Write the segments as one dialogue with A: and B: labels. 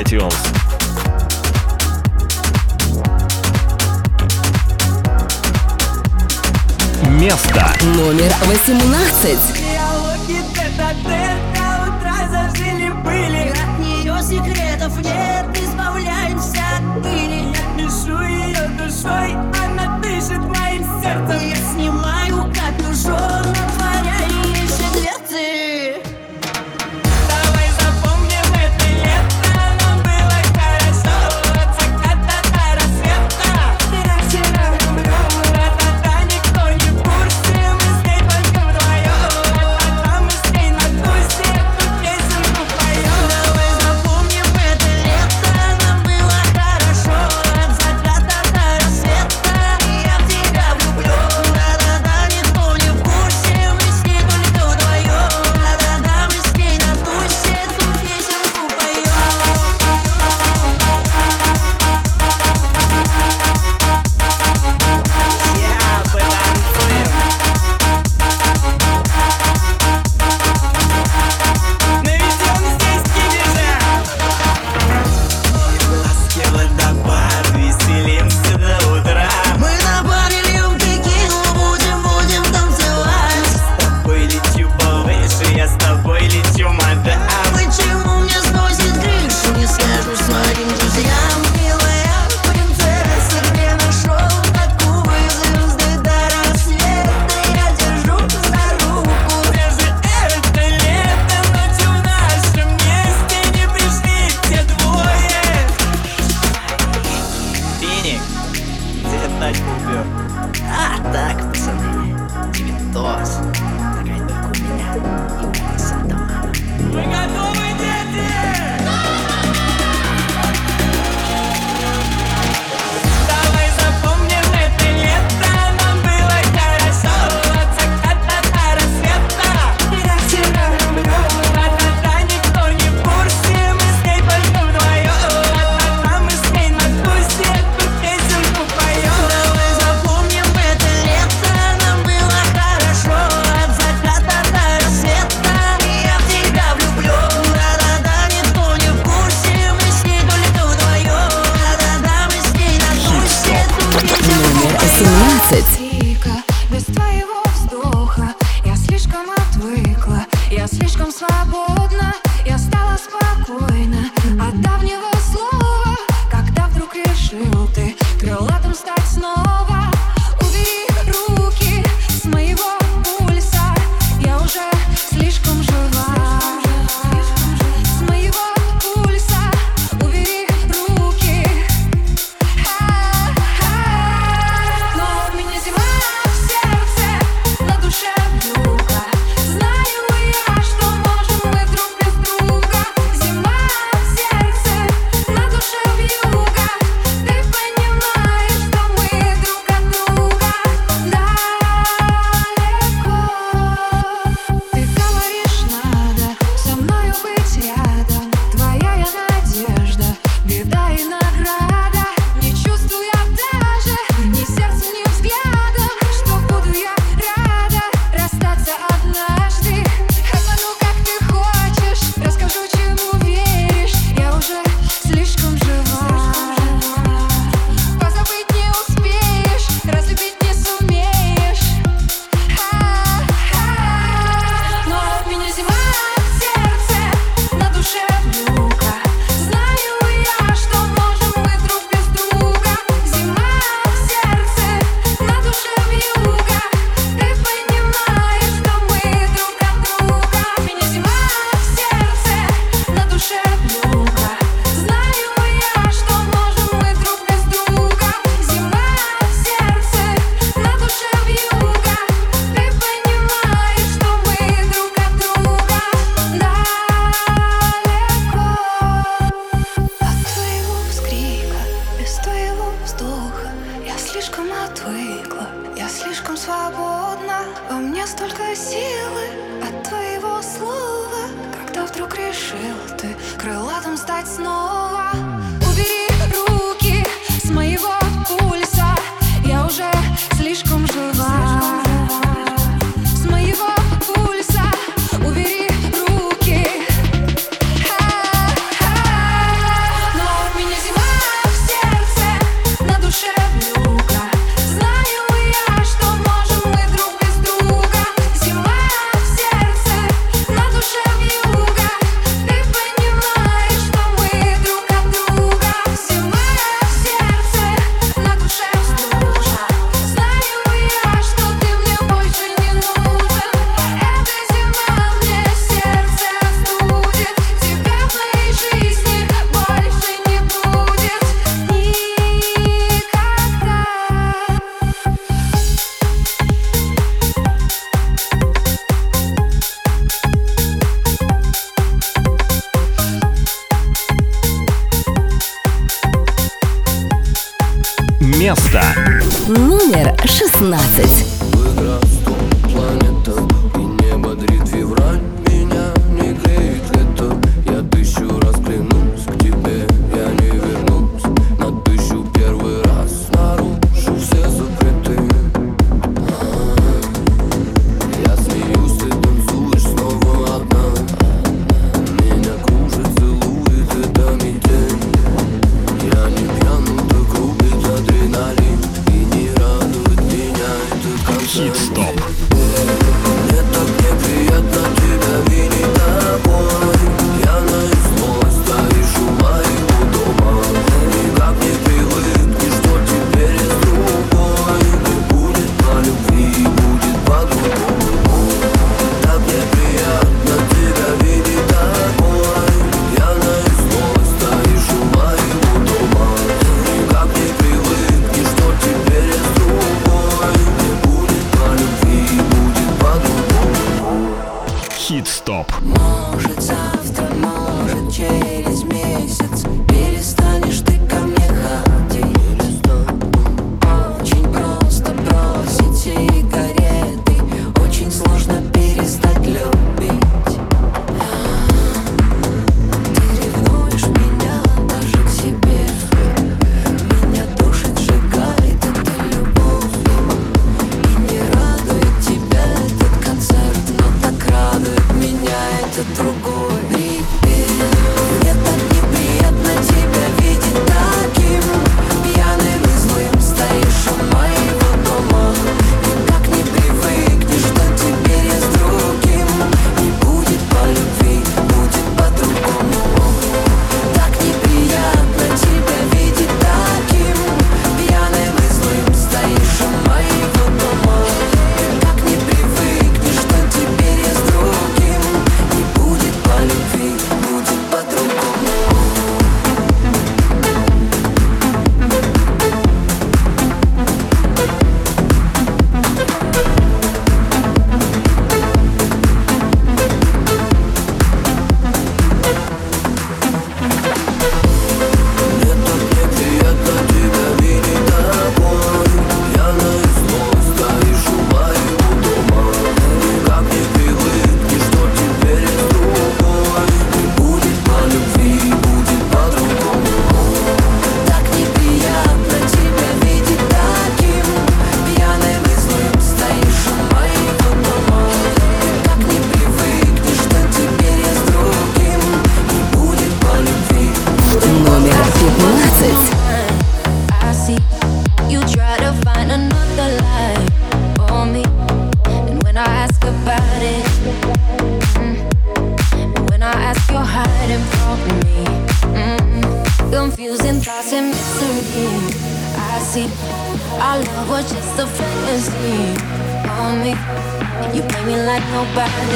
A: iTunes. Место
B: номер
C: 18.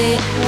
C: it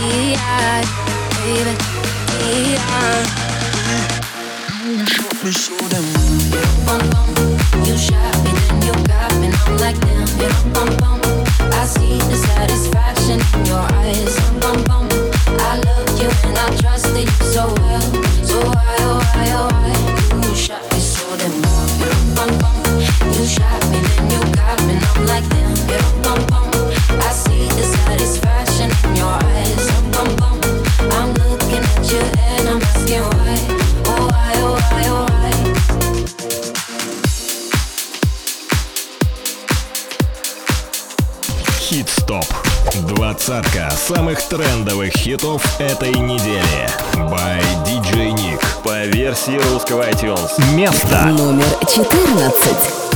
C: Baby, You shot me so damn. You shot me, then you got me, I'm like damn. I see the satisfaction in your eyes. I you and I trusted you so well, so why, why, why? You shot me so damn You shot me, then you got me, I'm like damn. I see the satisfaction in your eyes.
A: Двадцатка самых трендовых хитов этой недели. By DJ Nick. По версии русского iTunes. Место
B: номер 14.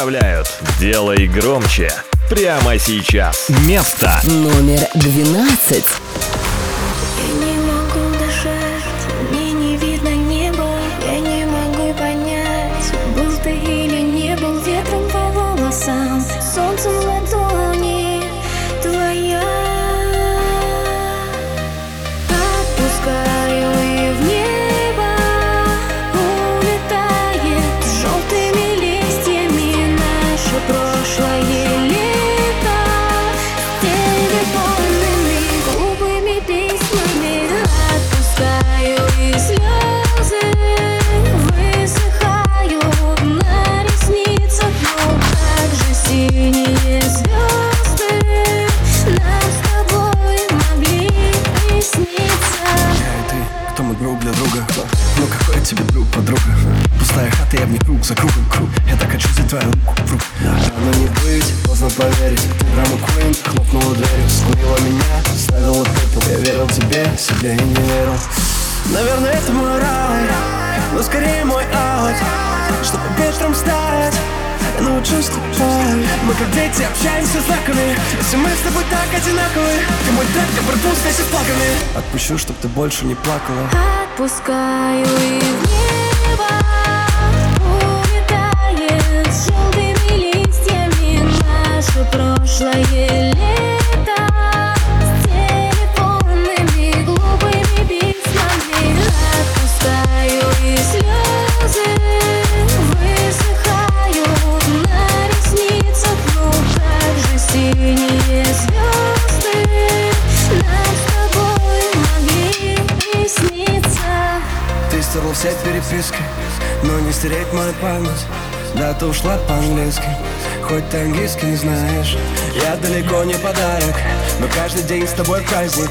A: представляют «Делай громче» прямо сейчас. Место
D: номер
E: 12. В
F: руку Рано не быть, поздно поверить. Драма Куин хлопнула дверью Скурила меня, ставила пепел Я верил тебе, себе и не верил. Наверное, это мой рай Но скорее мой аут Чтобы ветром стать я научусь тобой Мы как дети общаемся знаками. Если мы с тобой так одинаковы Ты мой трек, я с плаками. Отпущу, чтоб ты больше не плакала.
E: Отпускаю и в прошлое лето с телефонными глупыми письмами. Отпускаю и слезы высыхают на ресницах, ну как же синие звезды нам с тобой могли присниться.
F: Ты стерла все переписки Но не стереть мою память Да, ты ушла по-английски Хоть не знаешь. Я далеко не подарок Но каждый день с тобой праздник.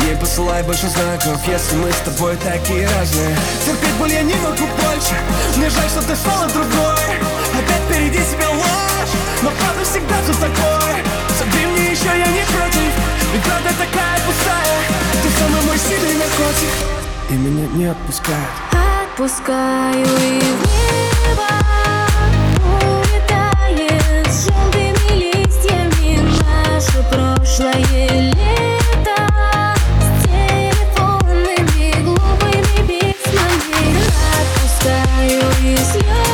F: Не посылай больше знаков Если мы с тобой такие разные. Терпеть боль я не могу больше Мне жаль, что ты стала другой. Опять впереди тебя ложь Но правда всегда все такое Забей мне еще, я не против Ведь правда такая пустая. Ты самый мой сильный наркотик. И меня не отпускает
E: Отпускаю и в небо наше прошлое лето с телефонными глупыми письмами. Отпускаю и слезы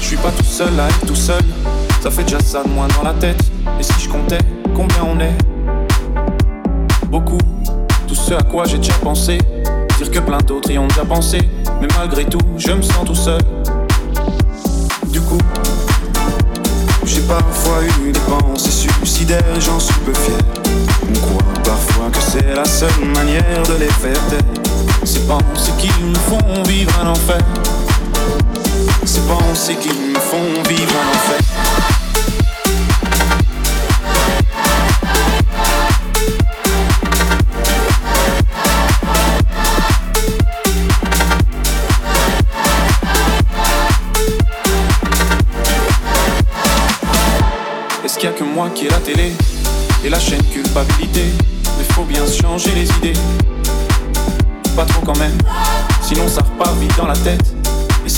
G: Je suis pas tout seul à être tout seul, ça fait déjà ça de moins dans la tête. Et si je comptais combien on est? Beaucoup, tout ce à quoi j'ai déjà pensé. Dire que plein d'autres y ont déjà pensé, mais malgré tout, je me sens tout seul. Du coup, j'ai parfois eu des pensées suicidaires, j'en suis peu fier. On croit parfois que c'est la seule manière de les faire taire. Ces pensées qui nous font vivre un enfer. Ces pensées qui me font vivre un enfer. Est-ce qu'il a que moi qui ai la télé et la chaîne culpabilité? Mais faut bien changer les idées. Pas trop quand même, sinon ça repart vite dans la tête.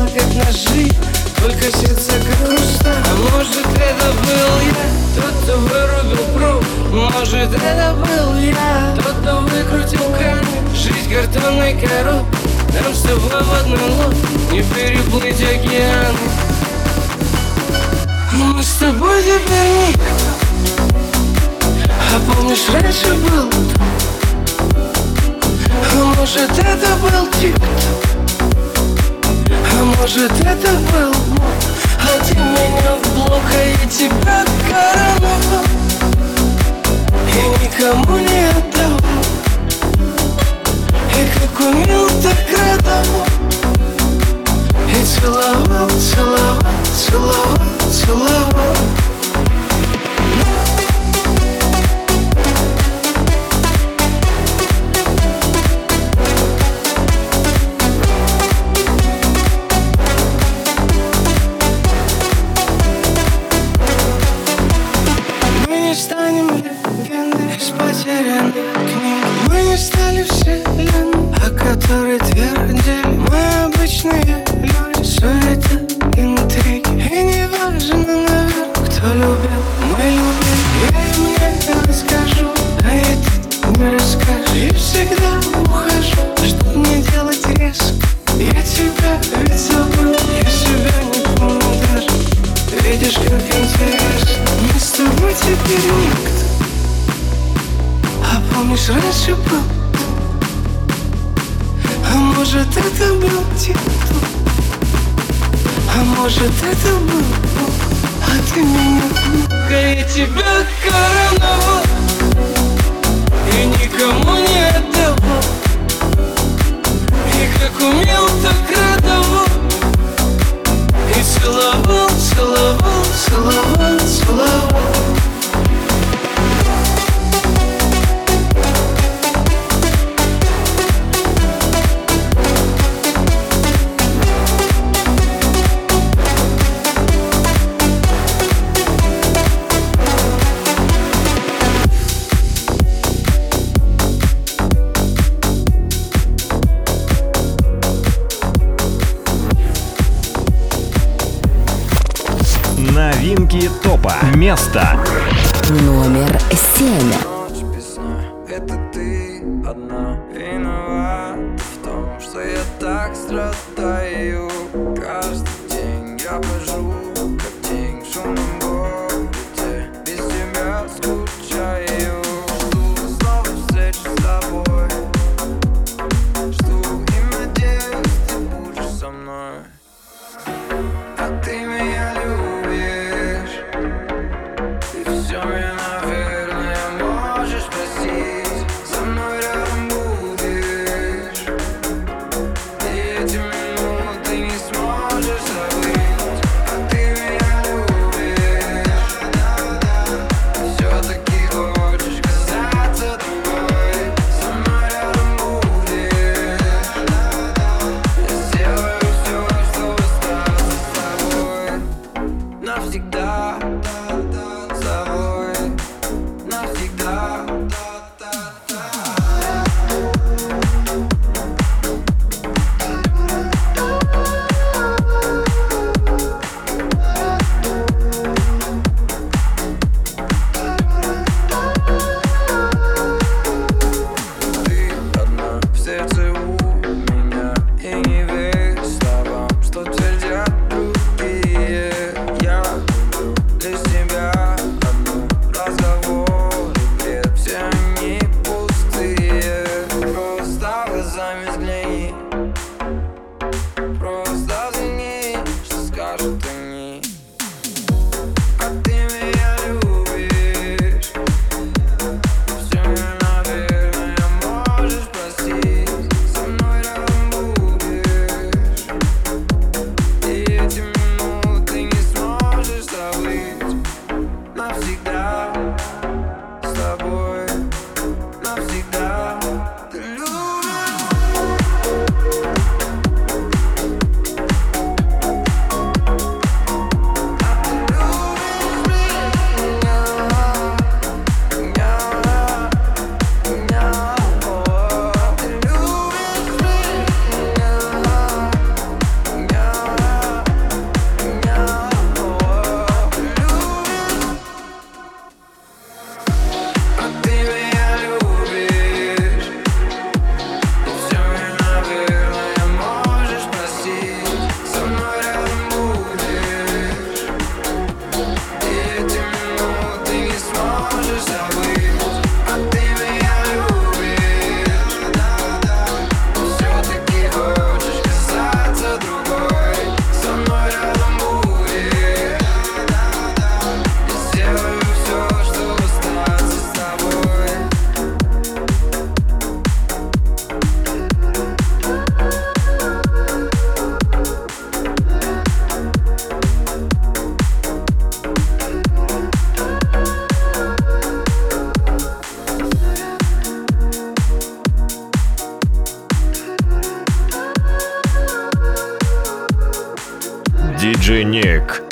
H: Слова как ножи Только сердце хрусталь А может это был я, тот, кто вырубил пруд. Может это был я, тот, кто выкрутил кран Жизнь картонной коробкой нам с тобой в одной лодке Не переплыть океан. Мы с тобой теперь никто А помнишь, раньше был а может это был тик-ток Может это был мой А меня в блок, а я тебя короновал И никому не отдавал И как умел, так радовал И целовал, целовал, целовал, целовал твердили Мы обычные люди, суета, интриги. И не важно, кто любил, мы любим Я им не расскажу, а я не расскажешь И всегда ухожу, чтоб не делать резко. Я тебя ведь забыл, я себя не помню Видишь, как интересно Мы с теперь никто. А помнишь, раньше был может, это был тик-ток А может, это был Бог. А ты меня а я тебя короновал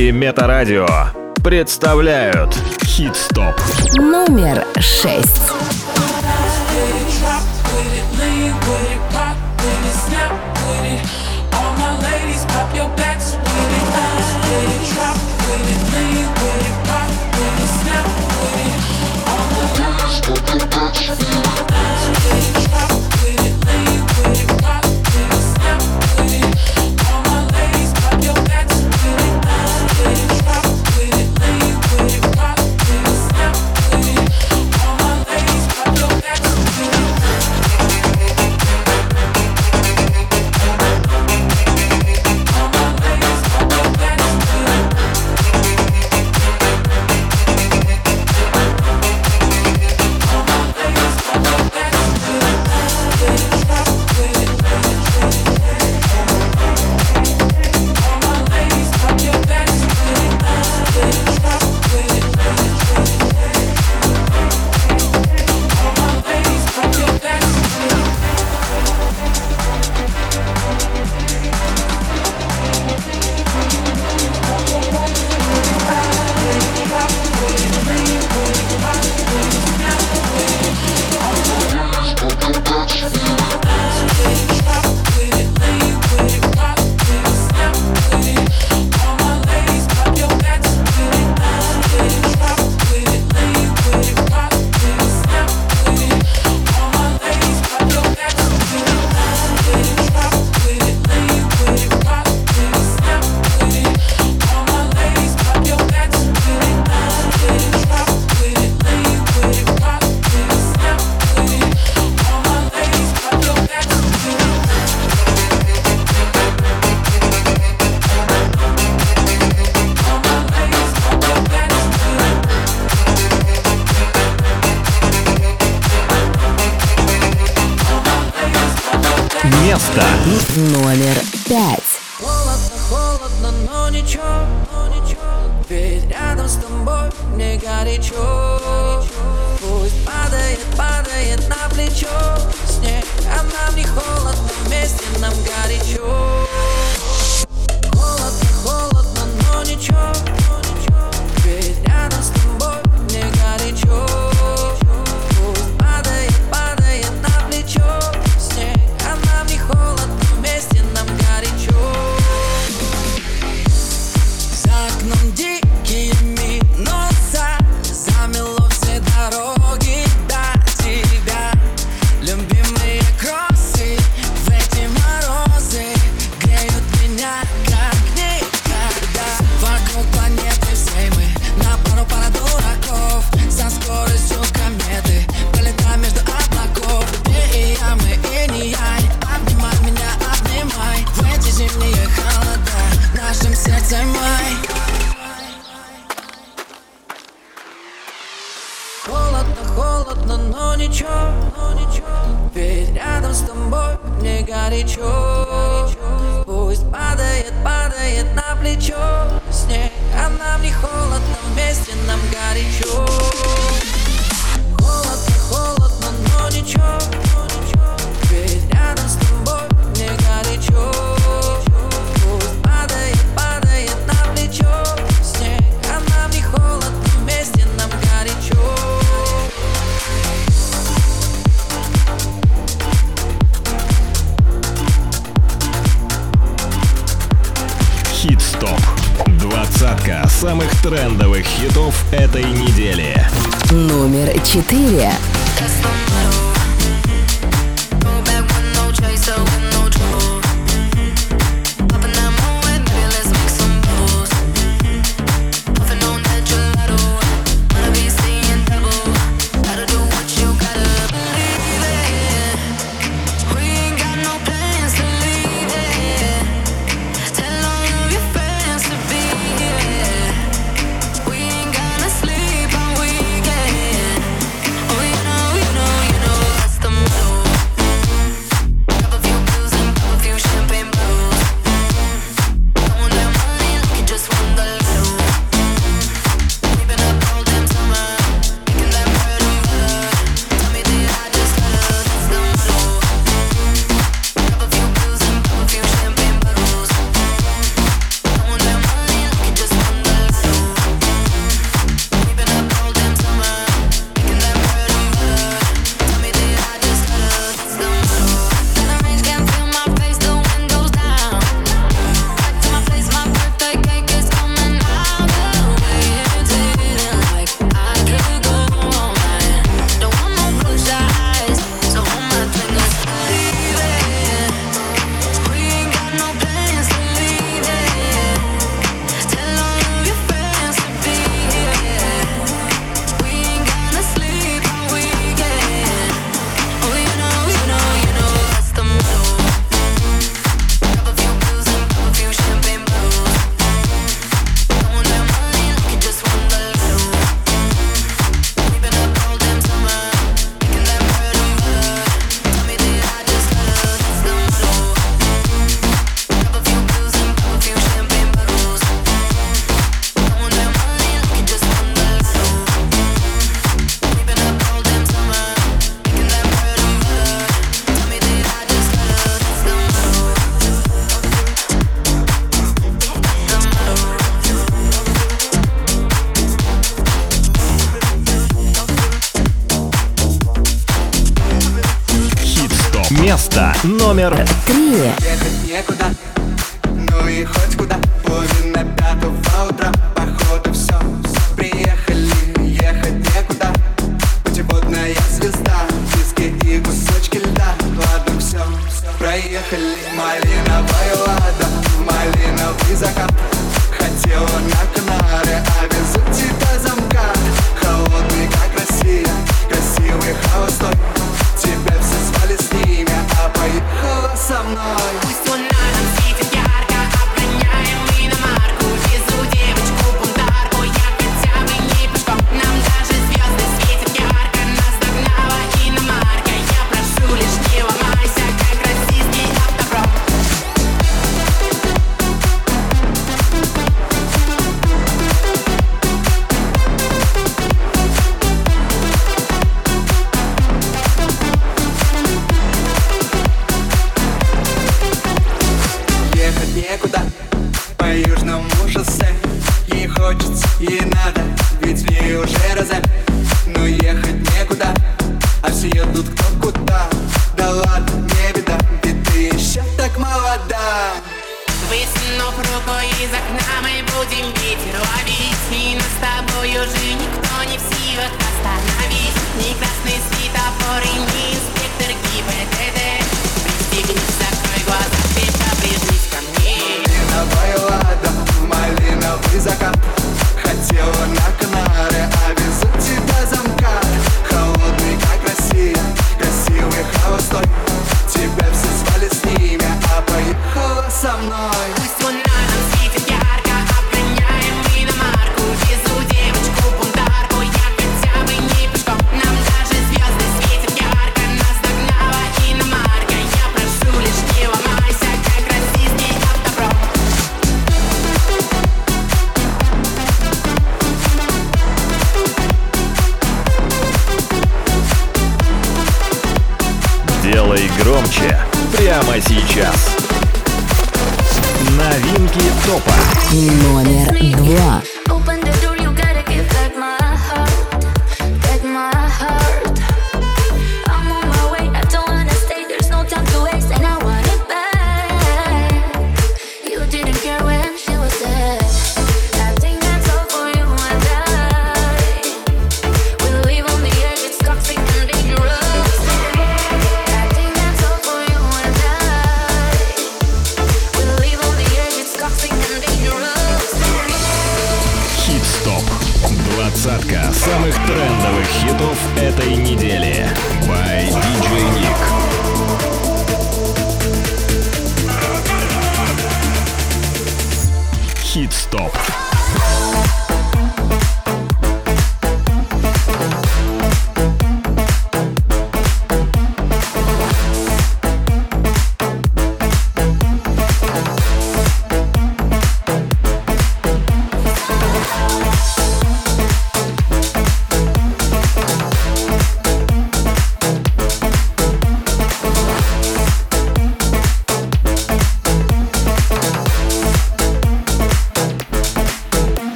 H: и
A: Метарадио представляют Хит-стоп.
I: Номер шесть.
J: холодно, но ничего, но ничего. Ведь рядом с тобой мне горячо. Пусть падает, падает на плечо. Снег А нам не холодно, вместе нам горячо. Холодно, холодно, но ничего.
A: самых трендовых хитов этой недели.
I: Номер четыре.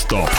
A: Хит-стоп.